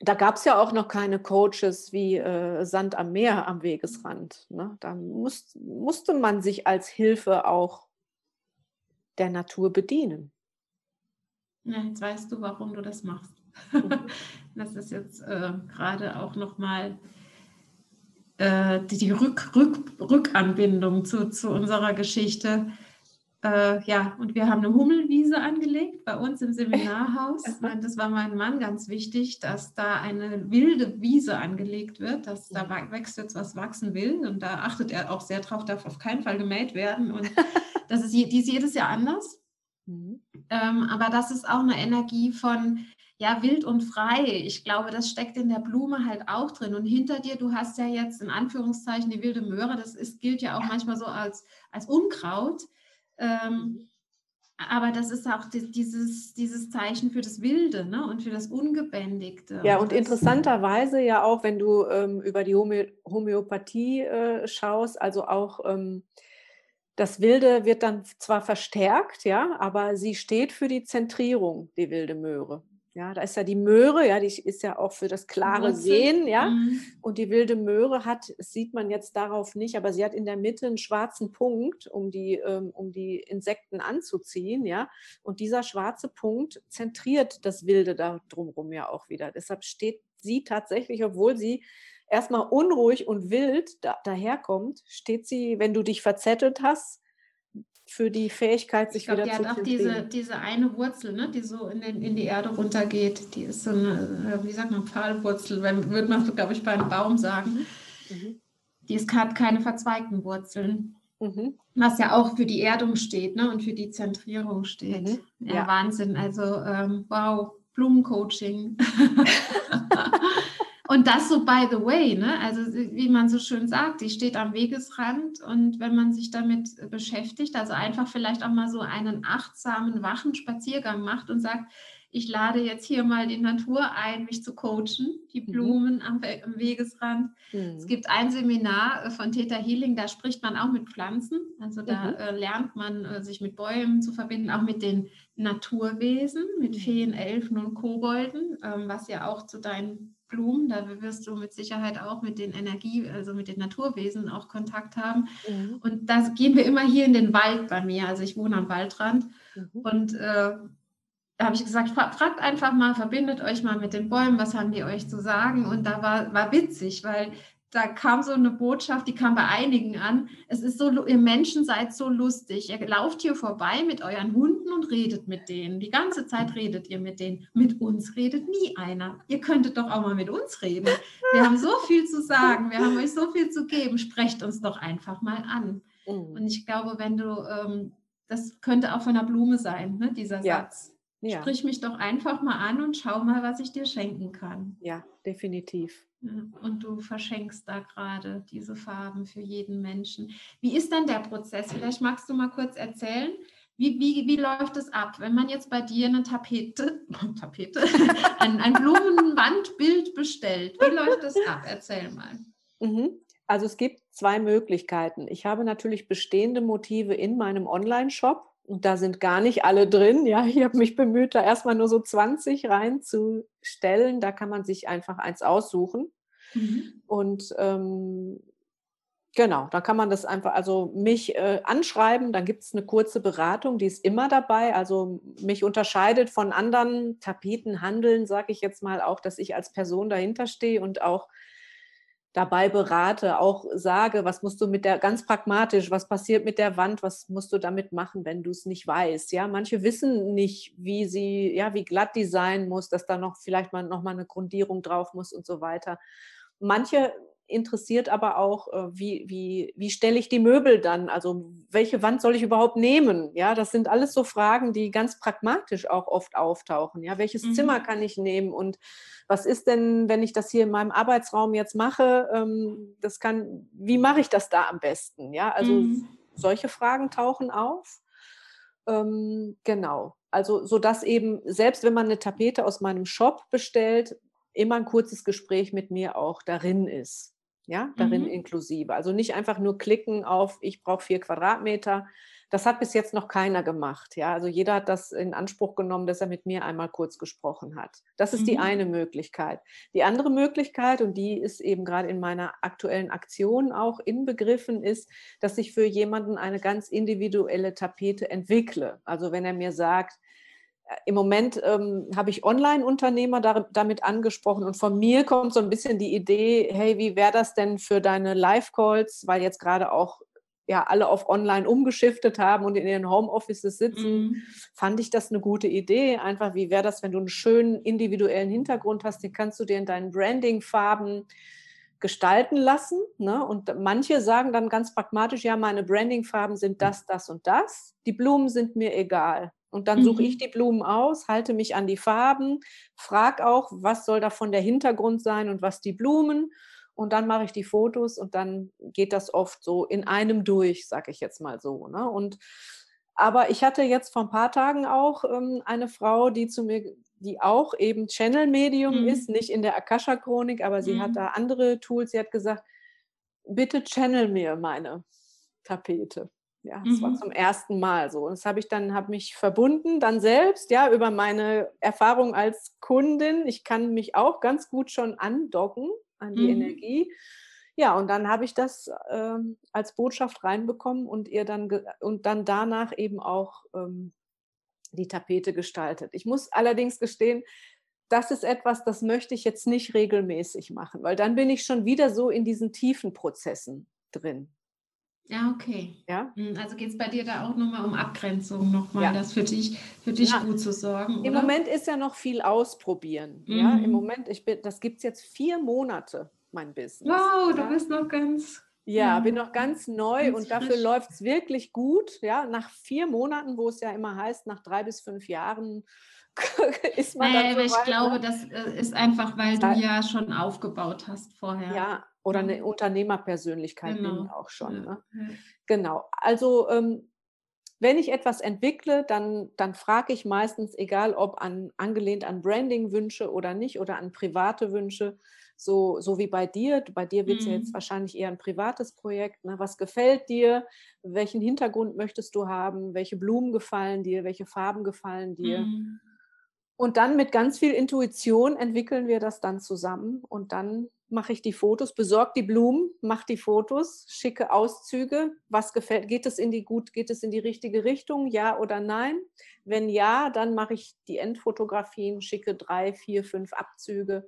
Da gab es ja auch noch keine Coaches wie äh, Sand am Meer am Wegesrand. Ne? Da muss, musste man sich als Hilfe auch der Natur bedienen. Ja, jetzt weißt du, warum du das machst. Mhm. das ist jetzt äh, gerade auch nochmal äh, die Rück, Rück, Rückanbindung zu, zu unserer Geschichte. Äh, ja, und wir haben eine Hummelwiese angelegt bei uns im Seminarhaus. Das war meinem Mann ganz wichtig, dass da eine wilde Wiese angelegt wird, dass da wächst jetzt was wachsen will. Und da achtet er auch sehr drauf, darf auf keinen Fall gemäht werden. Und das ist, die ist jedes Jahr anders. Mhm. Ähm, aber das ist auch eine Energie von, ja, wild und frei. Ich glaube, das steckt in der Blume halt auch drin. Und hinter dir, du hast ja jetzt in Anführungszeichen die wilde Möhre, das ist, gilt ja auch manchmal so als, als Unkraut. Ähm, aber das ist auch die, dieses, dieses Zeichen für das Wilde ne? und für das Ungebändigte. Ja, und, und interessanterweise ja auch, wenn du ähm, über die Homö Homöopathie äh, schaust, also auch ähm, das Wilde wird dann zwar verstärkt, ja, aber sie steht für die Zentrierung, die wilde Möhre. Ja, da ist ja die Möhre, ja, die ist ja auch für das klare Sehen, ja. Mhm. Und die wilde Möhre hat, sieht man jetzt darauf nicht, aber sie hat in der Mitte einen schwarzen Punkt, um die, ähm, um die Insekten anzuziehen, ja. Und dieser schwarze Punkt zentriert das Wilde da drumherum ja auch wieder. Deshalb steht sie tatsächlich, obwohl sie erstmal unruhig und wild da, daherkommt, steht sie, wenn du dich verzettelt hast, für die Fähigkeit, sich glaub, wieder zu Die hat auch diese, diese eine Wurzel, ne, die so in, den, in die Erde runtergeht. Die ist so eine, wie sagt man, Pfahlwurzel, würde man, glaube ich, bei einem Baum sagen. Mhm. Die ist, hat keine verzweigten Wurzeln. Mhm. Was ja auch für die Erdung steht ne, und für die Zentrierung steht. Mhm. Ja, ja, Wahnsinn. Also, ähm, wow, Blumencoaching. Und das so by the way, ne? Also wie man so schön sagt, die steht am Wegesrand und wenn man sich damit beschäftigt, also einfach vielleicht auch mal so einen achtsamen, wachen Spaziergang macht und sagt, ich lade jetzt hier mal die Natur ein, mich zu coachen, die mhm. Blumen am, am Wegesrand. Mhm. Es gibt ein Seminar äh, von Theta Healing, da spricht man auch mit Pflanzen. Also da mhm. äh, lernt man, äh, sich mit Bäumen zu verbinden, auch mit den Naturwesen, mit mhm. Feen, Elfen und Kobolden, ähm, was ja auch zu deinen Blumen, da wirst du mit Sicherheit auch mit den Energie, also mit den Naturwesen auch Kontakt haben. Mhm. Und da gehen wir immer hier in den Wald bei mir. Also ich wohne am Waldrand. Mhm. Und äh, da habe ich gesagt, fragt einfach mal, verbindet euch mal mit den Bäumen, was haben die euch zu sagen? Und da war, war witzig, weil da kam so eine Botschaft, die kam bei einigen an. Es ist so, ihr Menschen seid so lustig. Ihr lauft hier vorbei mit euren Hunden und redet mit denen. Die ganze Zeit redet ihr mit denen. Mit uns redet nie einer. Ihr könntet doch auch mal mit uns reden. Wir haben so viel zu sagen. Wir haben euch so viel zu geben. Sprecht uns doch einfach mal an. Mhm. Und ich glaube, wenn du, ähm, das könnte auch von einer Blume sein, ne, dieser ja. Satz. Ja. Sprich mich doch einfach mal an und schau mal, was ich dir schenken kann. Ja, definitiv. Und du verschenkst da gerade diese Farben für jeden Menschen. Wie ist denn der Prozess? Vielleicht magst du mal kurz erzählen, wie, wie, wie läuft es ab, wenn man jetzt bei dir eine Tapete, Tapete, ein, ein Blumenwandbild bestellt? Wie läuft das ab? Erzähl mal. Mhm. Also es gibt zwei Möglichkeiten. Ich habe natürlich bestehende Motive in meinem Online-Shop und da sind gar nicht alle drin. Ja, ich habe mich bemüht, da erstmal nur so 20 reinzustellen. Da kann man sich einfach eins aussuchen. Mhm. Und ähm, genau, da kann man das einfach, also mich äh, anschreiben, dann gibt es eine kurze Beratung, die ist immer dabei. Also mich unterscheidet von anderen Tapetenhandeln, sage ich jetzt mal auch, dass ich als Person dahinter stehe und auch dabei berate, auch sage, was musst du mit der, ganz pragmatisch, was passiert mit der Wand, was musst du damit machen, wenn du es nicht weißt. Ja, manche wissen nicht, wie sie, ja, wie glatt die sein muss, dass da noch vielleicht mal noch mal eine Grundierung drauf muss und so weiter. Manche interessiert aber auch, äh, wie, wie, wie stelle ich die Möbel dann? Also welche Wand soll ich überhaupt nehmen? Ja, das sind alles so Fragen, die ganz pragmatisch auch oft auftauchen. Ja, welches mhm. Zimmer kann ich nehmen? Und was ist denn, wenn ich das hier in meinem Arbeitsraum jetzt mache? Ähm, das kann, wie mache ich das da am besten? Ja, also mhm. solche Fragen tauchen auf. Ähm, genau. Also, so dass eben, selbst wenn man eine Tapete aus meinem Shop bestellt, immer ein kurzes Gespräch mit mir auch darin ist. Ja, darin mhm. inklusive. Also nicht einfach nur klicken auf, ich brauche vier Quadratmeter. Das hat bis jetzt noch keiner gemacht. Ja, also jeder hat das in Anspruch genommen, dass er mit mir einmal kurz gesprochen hat. Das ist mhm. die eine Möglichkeit. Die andere Möglichkeit, und die ist eben gerade in meiner aktuellen Aktion auch inbegriffen, ist, dass ich für jemanden eine ganz individuelle Tapete entwickle. Also wenn er mir sagt, im Moment ähm, habe ich Online-Unternehmer da, damit angesprochen und von mir kommt so ein bisschen die Idee, hey, wie wäre das denn für deine Live-Calls, weil jetzt gerade auch ja alle auf Online umgeschiftet haben und in ihren Homeoffices sitzen, mhm. fand ich das eine gute Idee. Einfach, wie wäre das, wenn du einen schönen individuellen Hintergrund hast, den kannst du dir in deinen Branding-Farben gestalten lassen. Ne? Und manche sagen dann ganz pragmatisch, ja, meine Branding-Farben sind das, das und das. Die Blumen sind mir egal. Und dann suche mhm. ich die Blumen aus, halte mich an die Farben, frage auch, was soll davon der Hintergrund sein und was die Blumen. Und dann mache ich die Fotos und dann geht das oft so in einem durch, sage ich jetzt mal so. Ne? Und aber ich hatte jetzt vor ein paar Tagen auch ähm, eine Frau, die zu mir, die auch eben Channel-Medium mhm. ist, nicht in der Akasha-Chronik, aber sie mhm. hat da andere Tools. Sie hat gesagt, bitte channel mir meine Tapete. Ja, das mhm. war zum ersten Mal so. Und das habe ich dann, habe mich verbunden, dann selbst, ja, über meine Erfahrung als Kundin. Ich kann mich auch ganz gut schon andocken an die mhm. Energie. Ja, und dann habe ich das ähm, als Botschaft reinbekommen und ihr dann und dann danach eben auch ähm, die Tapete gestaltet. Ich muss allerdings gestehen, das ist etwas, das möchte ich jetzt nicht regelmäßig machen, weil dann bin ich schon wieder so in diesen tiefen Prozessen drin. Ja, okay. Ja? Hm, also geht es bei dir da auch nochmal um Abgrenzung, nochmal ja. das für dich, für dich ja. gut zu sorgen. Im Moment ist ja noch viel ausprobieren. Mhm. Ja, im mhm. Moment, ich bin, das gibt es jetzt vier Monate, mein Business. Wow, ja? du bist noch ganz. Ja, bin noch ganz neu ganz und dafür läuft es wirklich gut. Ja, nach vier Monaten, wo es ja immer heißt, nach drei bis fünf Jahren ist man dann. so ich weit, glaube, ne? das äh, ist einfach, weil du ja schon aufgebaut hast vorher. Ja, oder eine Unternehmerpersönlichkeit genau. bin auch schon. Ne? Genau. Also ähm, wenn ich etwas entwickle, dann, dann frage ich meistens, egal ob an, angelehnt an Branding-Wünsche oder nicht oder an private Wünsche, so, so wie bei dir. Bei dir wird es mhm. ja jetzt mhm. wahrscheinlich eher ein privates Projekt. Ne? Was gefällt dir? Welchen Hintergrund möchtest du haben? Welche Blumen gefallen dir? Welche Farben gefallen dir? Mhm. Und dann mit ganz viel Intuition entwickeln wir das dann zusammen und dann mache ich die Fotos, besorge die Blumen, mache die Fotos, schicke Auszüge. Was gefällt? Geht es in die gut? Geht es in die richtige Richtung? Ja oder nein? Wenn ja, dann mache ich die Endfotografien, schicke drei, vier, fünf Abzüge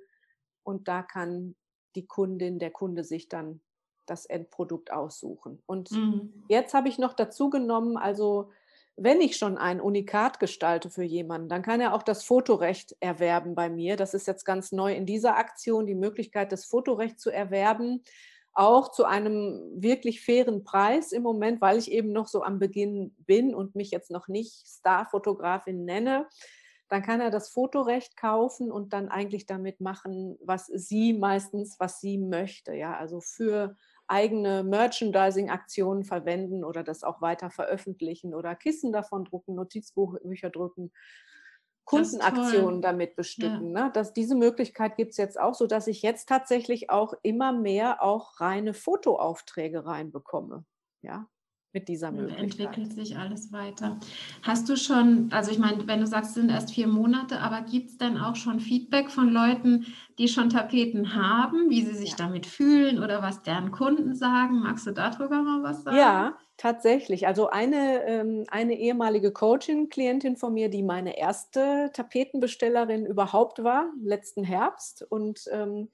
und da kann die Kundin, der Kunde sich dann das Endprodukt aussuchen. Und mhm. jetzt habe ich noch dazu genommen, also wenn ich schon ein Unikat gestalte für jemanden, dann kann er auch das Fotorecht erwerben bei mir. Das ist jetzt ganz neu in dieser Aktion, die Möglichkeit, das Fotorecht zu erwerben, auch zu einem wirklich fairen Preis im Moment, weil ich eben noch so am Beginn bin und mich jetzt noch nicht Starfotografin nenne. Dann kann er das Fotorecht kaufen und dann eigentlich damit machen, was sie meistens, was sie möchte. Ja, also für eigene Merchandising-Aktionen verwenden oder das auch weiter veröffentlichen oder Kissen davon drucken, Notizbücher drucken, Kundenaktionen damit bestücken. Ja. Ne? Das, diese Möglichkeit gibt es jetzt auch, sodass ich jetzt tatsächlich auch immer mehr auch reine Fotoaufträge reinbekomme. Ja, mit dieser Möglichkeit. Entwickelt sich alles weiter. Hast du schon, also ich meine, wenn du sagst, es sind erst vier Monate, aber gibt es denn auch schon Feedback von Leuten, die schon Tapeten haben, wie sie sich ja. damit fühlen oder was deren Kunden sagen? Magst du darüber mal was sagen? Ja, tatsächlich. Also eine, ähm, eine ehemalige Coaching-Klientin von mir, die meine erste Tapetenbestellerin überhaupt war, letzten Herbst und ähm,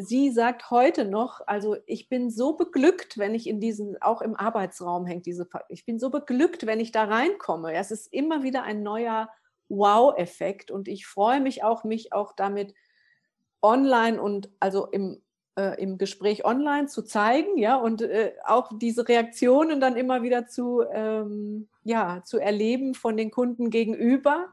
sie sagt heute noch, also ich bin so beglückt, wenn ich in diesen, auch im Arbeitsraum hängt diese, ich bin so beglückt, wenn ich da reinkomme. Es ist immer wieder ein neuer Wow-Effekt und ich freue mich auch, mich auch damit online und also im äh, im Gespräch online zu zeigen, ja, und äh, auch diese Reaktionen dann immer wieder zu, ähm, ja, zu erleben von den Kunden gegenüber.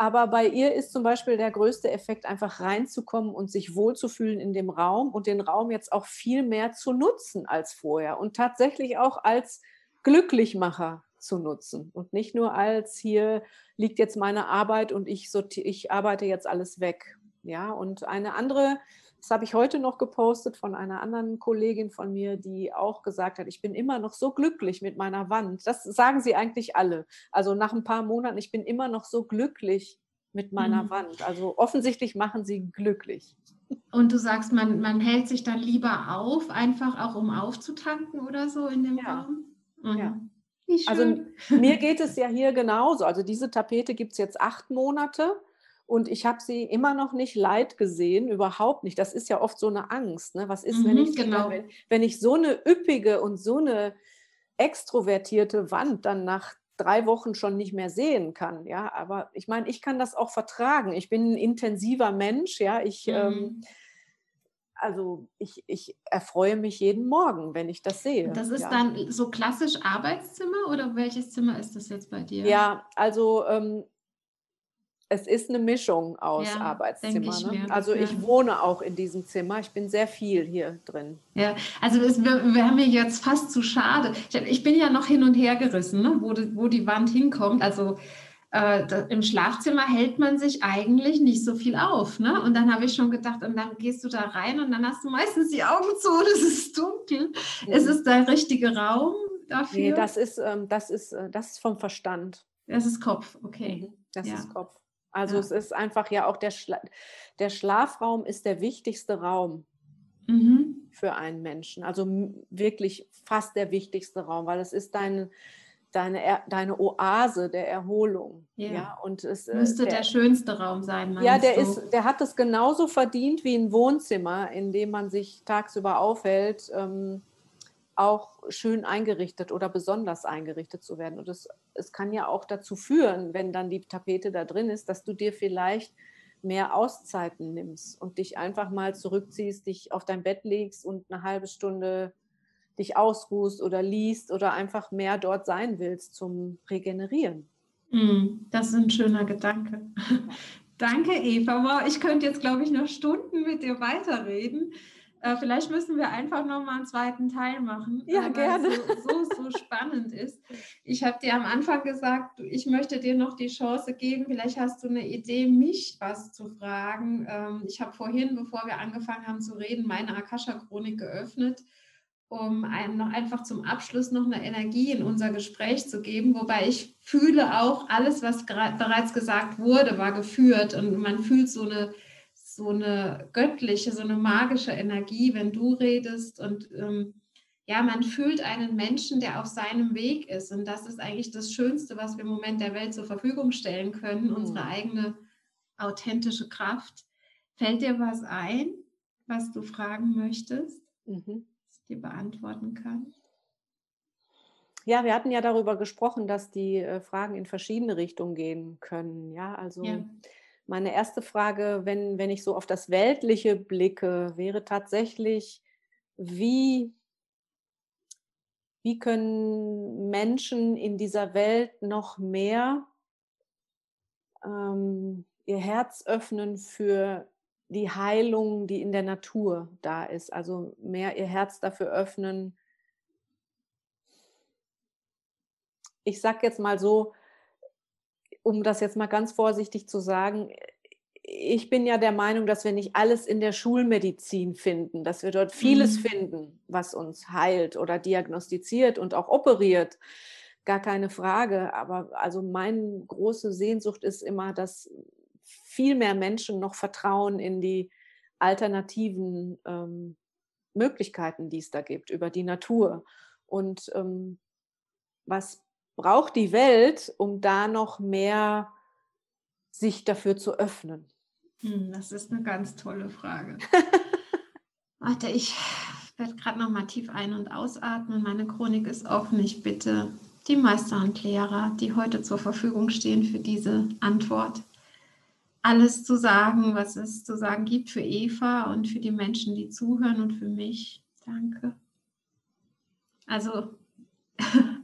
Aber bei ihr ist zum Beispiel der größte Effekt, einfach reinzukommen und sich wohlzufühlen in dem Raum und den Raum jetzt auch viel mehr zu nutzen als vorher und tatsächlich auch als Glücklichmacher zu nutzen und nicht nur als hier liegt jetzt meine Arbeit und ich, ich arbeite jetzt alles weg. Ja, und eine andere das habe ich heute noch gepostet von einer anderen Kollegin von mir, die auch gesagt hat, ich bin immer noch so glücklich mit meiner Wand. Das sagen sie eigentlich alle. Also nach ein paar Monaten, ich bin immer noch so glücklich mit meiner mhm. Wand. Also offensichtlich machen sie glücklich. Und du sagst, man, man hält sich dann lieber auf, einfach auch um aufzutanken oder so in dem ja. Raum? Mhm. Ja. Also mir geht es ja hier genauso. Also diese Tapete gibt es jetzt acht Monate und ich habe sie immer noch nicht leid gesehen, überhaupt nicht. Das ist ja oft so eine Angst. Ne? Was ist, mhm, wenn, ich genau. wenn, wenn ich so eine üppige und so eine extrovertierte Wand dann nach drei Wochen schon nicht mehr sehen kann. Ja, aber ich meine, ich kann das auch vertragen. Ich bin ein intensiver Mensch. Ja, ich mhm. ähm, also ich, ich erfreue mich jeden Morgen, wenn ich das sehe. Das ist ja. dann so klassisch Arbeitszimmer oder welches Zimmer ist das jetzt bei dir? Ja, also ähm, es ist eine Mischung aus ja, Arbeitszimmer. Ich ne? Also ja. ich wohne auch in diesem Zimmer. Ich bin sehr viel hier drin. Ja, also es wäre mir jetzt fast zu schade. Ich, bin ja noch hin und her gerissen, ne? wo, die, wo die Wand hinkommt. Also äh, da, im Schlafzimmer hält man sich eigentlich nicht so viel auf. Ne? Und dann habe ich schon gedacht, und dann gehst du da rein und dann hast du meistens die Augen zu und es ist dunkel. Mhm. Ist es der richtige Raum dafür? Nee, das ist, ähm, das ist, äh, das ist vom Verstand. Das ist Kopf, okay. Mhm. Das ja. ist Kopf. Also ja. es ist einfach ja auch der, Schla der Schlafraum ist der wichtigste Raum mhm. für einen Menschen. Also wirklich fast der wichtigste Raum, weil es ist dein, deine, deine Oase der Erholung. Ja. ja und es äh, müsste der, der, schönste Raum sein. Ja, der du? ist, der hat es genauso verdient wie ein Wohnzimmer, in dem man sich tagsüber aufhält. Ähm, auch schön eingerichtet oder besonders eingerichtet zu werden. Und es, es kann ja auch dazu führen, wenn dann die Tapete da drin ist, dass du dir vielleicht mehr Auszeiten nimmst und dich einfach mal zurückziehst, dich auf dein Bett legst und eine halbe Stunde dich ausruhst oder liest oder einfach mehr dort sein willst zum Regenerieren. Mm, das ist ein schöner Gedanke. Danke, Eva. Wow, ich könnte jetzt, glaube ich, noch Stunden mit dir weiterreden. Äh, vielleicht müssen wir einfach noch mal einen zweiten Teil machen. Ja, äh, gerne. Es so, so, so spannend ist. Ich habe dir am Anfang gesagt, ich möchte dir noch die Chance geben. Vielleicht hast du eine Idee, mich was zu fragen. Ähm, ich habe vorhin, bevor wir angefangen haben zu reden, meine Akasha-Chronik geöffnet, um ein, noch einfach zum Abschluss noch eine Energie in unser Gespräch zu geben. Wobei ich fühle auch, alles, was bereits gesagt wurde, war geführt. Und man fühlt so eine so eine göttliche, so eine magische Energie, wenn du redest und ähm, ja, man fühlt einen Menschen, der auf seinem Weg ist. Und das ist eigentlich das Schönste, was wir im Moment der Welt zur Verfügung stellen können, mhm. unsere eigene authentische Kraft. Fällt dir was ein, was du fragen möchtest, mhm. was ich dir beantworten kann? Ja, wir hatten ja darüber gesprochen, dass die äh, Fragen in verschiedene Richtungen gehen können. Ja, also ja. Meine erste Frage, wenn, wenn ich so auf das Weltliche blicke, wäre tatsächlich, wie, wie können Menschen in dieser Welt noch mehr ähm, ihr Herz öffnen für die Heilung, die in der Natur da ist. Also mehr ihr Herz dafür öffnen. Ich sage jetzt mal so, um das jetzt mal ganz vorsichtig zu sagen, ich bin ja der Meinung, dass wir nicht alles in der Schulmedizin finden, dass wir dort vieles mhm. finden, was uns heilt oder diagnostiziert und auch operiert. Gar keine Frage. Aber also meine große Sehnsucht ist immer, dass viel mehr Menschen noch vertrauen in die alternativen ähm, Möglichkeiten, die es da gibt, über die Natur. Und ähm, was braucht die Welt, um da noch mehr sich dafür zu öffnen? Hm, das ist eine ganz tolle Frage. Warte, ich werde gerade noch mal tief ein- und ausatmen. Meine Chronik ist offen. Ich bitte die Meister und Lehrer, die heute zur Verfügung stehen für diese Antwort, alles zu sagen, was es zu sagen gibt für Eva und für die Menschen, die zuhören und für mich. Danke. Also,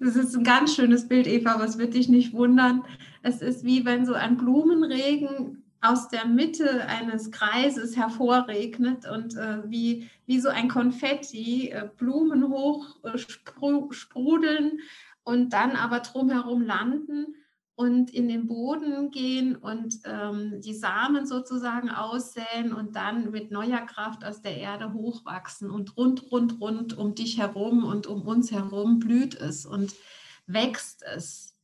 das ist ein ganz schönes Bild, Eva, aber es wird dich nicht wundern. Es ist wie wenn so ein Blumenregen aus der Mitte eines Kreises hervorregnet und äh, wie, wie so ein Konfetti äh, Blumen hoch äh, sprudeln und dann aber drumherum landen und in den Boden gehen und ähm, die Samen sozusagen aussäen und dann mit neuer Kraft aus der Erde hochwachsen und rund, rund, rund um dich herum und um uns herum blüht es und wächst es.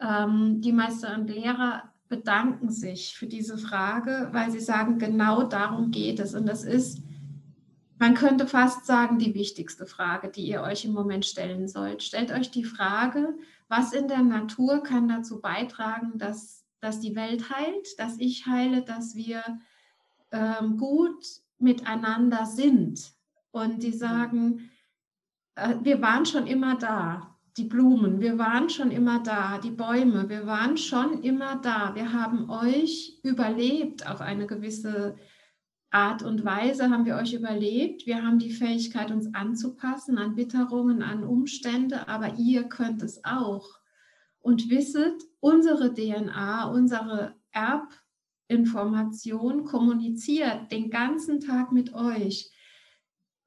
Ähm, die Meister und Lehrer bedanken sich für diese Frage, weil sie sagen, genau darum geht es. Und das ist, man könnte fast sagen, die wichtigste Frage, die ihr euch im Moment stellen sollt. Stellt euch die Frage, was in der Natur kann dazu beitragen, dass, dass die Welt heilt, dass ich heile, dass wir ähm, gut miteinander sind. Und die sagen, äh, wir waren schon immer da. Die Blumen, wir waren schon immer da. Die Bäume, wir waren schon immer da. Wir haben euch überlebt auf eine gewisse Art und Weise haben wir euch überlebt. Wir haben die Fähigkeit, uns anzupassen an Witterungen, an Umstände, aber ihr könnt es auch. Und wisset, unsere DNA, unsere Erbinformation kommuniziert den ganzen Tag mit euch.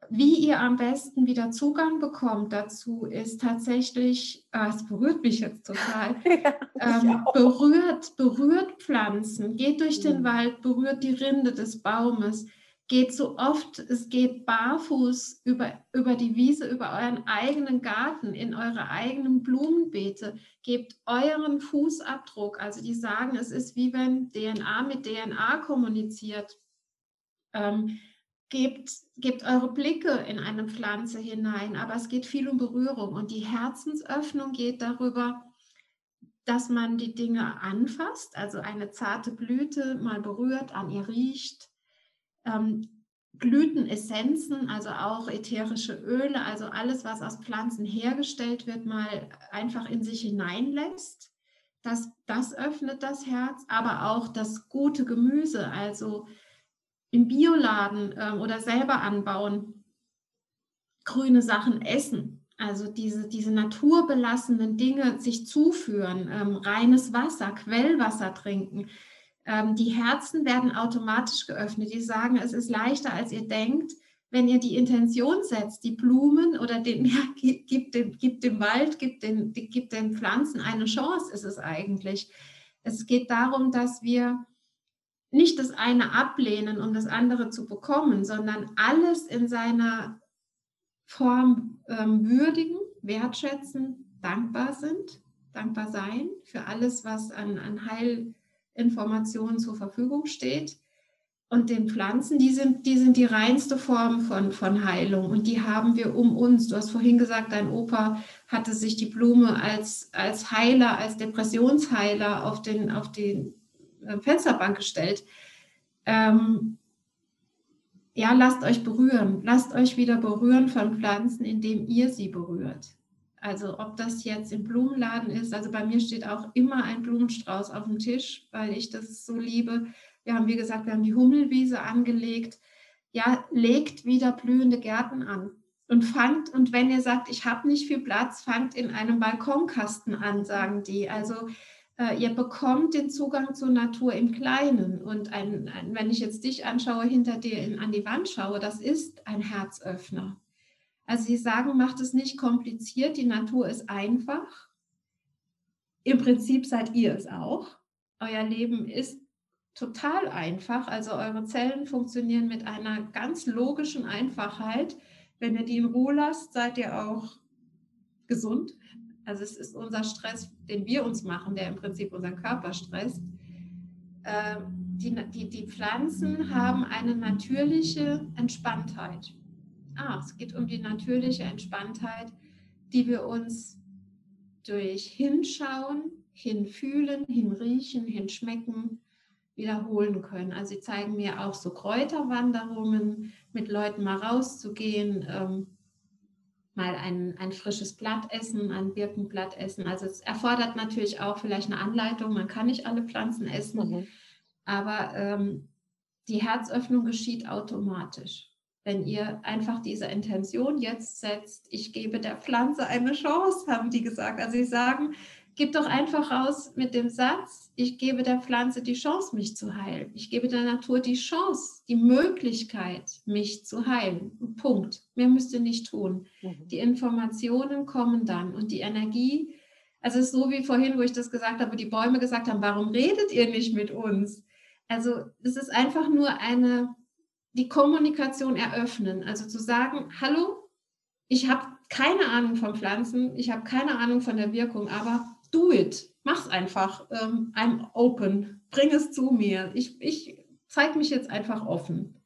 Wie ihr am besten wieder Zugang bekommt dazu, ist tatsächlich, ah, es berührt mich jetzt total, ja, ähm, berührt, berührt Pflanzen, geht durch den mhm. Wald, berührt die Rinde des Baumes, geht so oft es geht barfuß über, über die Wiese, über euren eigenen Garten, in eure eigenen Blumenbeete, gebt euren Fußabdruck. Also die sagen, es ist wie wenn DNA mit DNA kommuniziert. Ähm, gebt, gebt eure Blicke in eine Pflanze hinein, aber es geht viel um Berührung und die Herzensöffnung geht darüber, dass man die Dinge anfasst, also eine zarte Blüte mal berührt, an ihr riecht. Ähm, Blütenessenzen, also auch ätherische Öle, also alles, was aus Pflanzen hergestellt wird, mal einfach in sich hineinlässt. Das, das öffnet das Herz, aber auch das gute Gemüse, also im Bioladen äh, oder selber anbauen, grüne Sachen essen. Also diese, diese naturbelassenen Dinge sich zuführen, ähm, reines Wasser, Quellwasser trinken. Ähm, die Herzen werden automatisch geöffnet. Die sagen, es ist leichter, als ihr denkt, wenn ihr die Intention setzt, die Blumen oder den, ja, gibt, dem, gibt dem Wald, gibt den, gibt den Pflanzen eine Chance, ist es eigentlich. Es geht darum, dass wir nicht das eine ablehnen, um das andere zu bekommen, sondern alles in seiner Form ähm, würdigen, wertschätzen, dankbar sind, dankbar sein für alles, was an, an Heilinformationen zur Verfügung steht. Und den Pflanzen, die sind, die sind die reinste Form von, von Heilung und die haben wir um uns. Du hast vorhin gesagt, dein Opa hatte sich die Blume als, als Heiler, als Depressionsheiler auf den, auf den Fensterbank gestellt. Ähm, ja, lasst euch berühren. Lasst euch wieder berühren von Pflanzen, indem ihr sie berührt. Also ob das jetzt im Blumenladen ist, also bei mir steht auch immer ein Blumenstrauß auf dem Tisch, weil ich das so liebe. Wir haben, wie gesagt, wir haben die Hummelwiese angelegt. Ja, legt wieder blühende Gärten an und fangt, und wenn ihr sagt, ich habe nicht viel Platz, fangt in einem Balkonkasten an, sagen die. Also äh, ihr bekommt den Zugang zur Natur im Kleinen. Und ein, ein, wenn ich jetzt dich anschaue, hinter dir in, an die Wand schaue, das ist ein Herzöffner. Also sie sagen, macht es nicht kompliziert, die Natur ist einfach. Im Prinzip seid ihr es auch. Euer Leben ist total einfach. Also eure Zellen funktionieren mit einer ganz logischen Einfachheit. Wenn ihr die in Ruhe lasst, seid ihr auch gesund. Also es ist unser Stress, den wir uns machen, der im Prinzip unseren Körper stresst. Ähm, die, die, die Pflanzen haben eine natürliche Entspanntheit. Ah, es geht um die natürliche Entspanntheit, die wir uns durch Hinschauen, Hinfühlen, Hinriechen, Hinschmecken wiederholen können. Also sie zeigen mir auch so Kräuterwanderungen, mit Leuten mal rauszugehen, ähm, mal ein, ein frisches Blatt essen, ein Birkenblatt essen. Also es erfordert natürlich auch vielleicht eine Anleitung. Man kann nicht alle Pflanzen essen. Mhm. Aber ähm, die Herzöffnung geschieht automatisch. Wenn ihr einfach diese Intention jetzt setzt, ich gebe der Pflanze eine Chance, haben die gesagt. Also sie sagen, gib doch einfach raus mit dem Satz, ich gebe der Pflanze die Chance, mich zu heilen. Ich gebe der Natur die Chance, die Möglichkeit, mich zu heilen. Punkt. Mehr müsst ihr nicht tun. Mhm. Die Informationen kommen dann und die Energie. Also es ist so wie vorhin, wo ich das gesagt habe, wo die Bäume gesagt haben, warum redet ihr nicht mit uns? Also es ist einfach nur eine, die Kommunikation eröffnen. Also zu sagen, hallo, ich habe keine Ahnung von Pflanzen, ich habe keine Ahnung von der Wirkung, aber do it, mach's einfach. Ähm, I'm open, bring es zu mir. Ich, ich zeige mich jetzt einfach offen.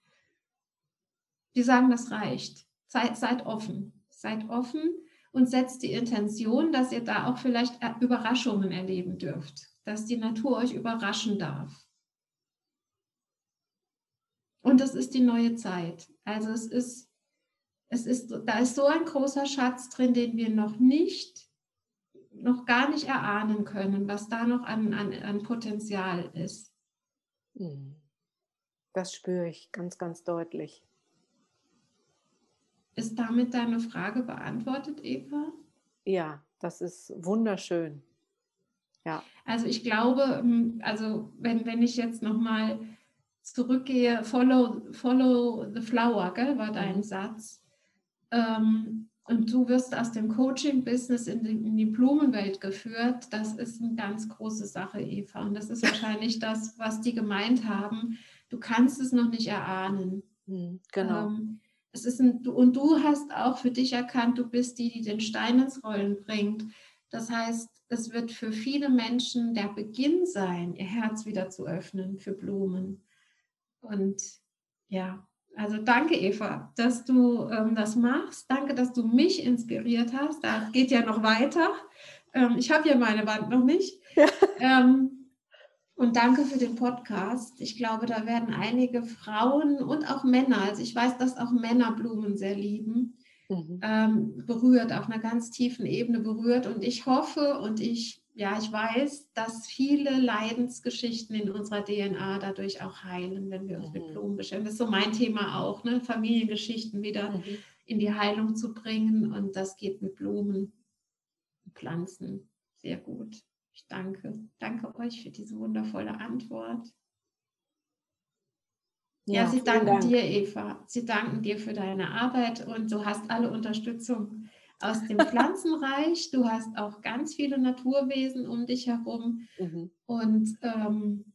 Die sagen, das reicht. Seid, seid offen. Seid offen und setzt die Intention, dass ihr da auch vielleicht Überraschungen erleben dürft, dass die Natur euch überraschen darf. Und das ist die neue Zeit. Also es ist, es ist, da ist so ein großer Schatz drin, den wir noch nicht, noch gar nicht erahnen können, was da noch an, an, an Potenzial ist. Hm. Das spüre ich ganz, ganz deutlich. Ist damit deine Frage beantwortet, Eva? Ja, das ist wunderschön. Ja. Also ich glaube, hm, also wenn, wenn ich jetzt nochmal zurückgehe, follow, follow the flower, gell, war dein mhm. Satz. Ähm, und du wirst aus dem Coaching-Business in, in, die Blumenwelt geführt. Das ist eine ganz große Sache, Eva. Und das ist wahrscheinlich das, was die gemeint haben. Du kannst es noch nicht erahnen. Mhm, genau. Ähm, es ist ein, und du hast auch für dich erkannt, du bist die, die den Stein ins Rollen bringt. Das heißt, es wird für viele Menschen der Beginn sein, ihr Herz wieder zu öffnen für Blumen. Und ja, also danke Eva, dass du ähm, das machst. Danke, dass du mich inspiriert hast. Da geht ja noch weiter. Ähm, ich habe ja meine Wand noch nicht. Ja. Ähm, und danke für den Podcast. Ich glaube, da werden einige Frauen und auch Männer, also ich weiß, dass auch Männer Blumen sehr lieben, mhm. ähm, berührt, auf einer ganz tiefen Ebene berührt. Und ich hoffe und ich ja, ich weiß, dass viele Leidensgeschichten in unserer DNA dadurch auch heilen, wenn wir uns mhm. mit Blumen beschäftigen. Das ist so mein Thema auch, ne? Familiengeschichten wieder mhm. in die Heilung zu bringen. Und das geht mit Blumen, Pflanzen sehr gut. Ich danke. Danke euch für diese wundervolle Antwort. Ja, ja sie danken Dank. dir, Eva. Sie danken dir für deine Arbeit und du hast alle Unterstützung aus dem Pflanzenreich. Du hast auch ganz viele Naturwesen um dich herum. Mhm. Und ähm,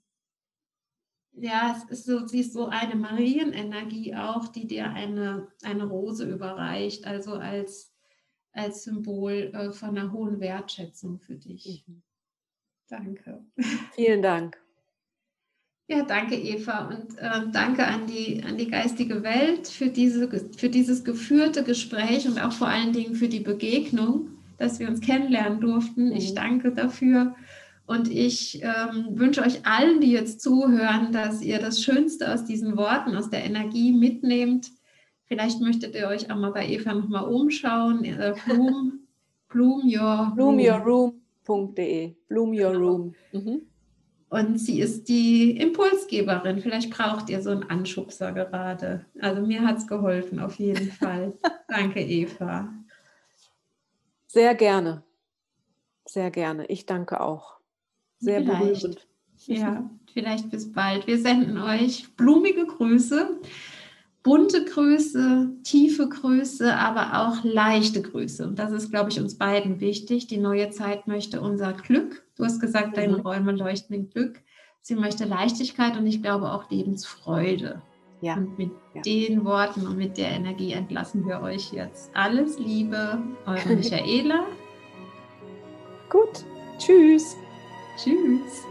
ja, es ist so, sie ist so eine Marienenergie auch, die dir eine, eine Rose überreicht, also als, als Symbol äh, von einer hohen Wertschätzung für dich. Mhm. Danke. Vielen Dank. Ja, danke Eva und äh, danke an die, an die geistige Welt für, diese, für dieses geführte Gespräch und auch vor allen Dingen für die Begegnung, dass wir uns kennenlernen durften. Ich mhm. danke dafür und ich ähm, wünsche euch allen, die jetzt zuhören, dass ihr das Schönste aus diesen Worten, aus der Energie mitnehmt. Vielleicht möchtet ihr euch auch mal bei Eva nochmal umschauen. Äh, Bloom, Bloom Your Room. Bloomyourroom.de. Bloom Your Room. Mhm. Und sie ist die Impulsgeberin. Vielleicht braucht ihr so einen Anschubser gerade. Also mir hat es geholfen, auf jeden Fall. Danke, Eva. Sehr gerne. Sehr gerne. Ich danke auch. Sehr vielleicht. berührend. Ja, vielleicht bis bald. Wir senden euch blumige Grüße bunte Grüße, tiefe Grüße, aber auch leichte Grüße. Und das ist, glaube ich, uns beiden wichtig. Die neue Zeit möchte unser Glück. Du hast gesagt, deine mhm. Räume leuchten mit Glück. Sie möchte Leichtigkeit und ich glaube auch Lebensfreude. Ja. Und mit ja. den Worten und mit der Energie entlassen wir euch jetzt. Alles Liebe, eure Michaela. Gut. Tschüss. Tschüss.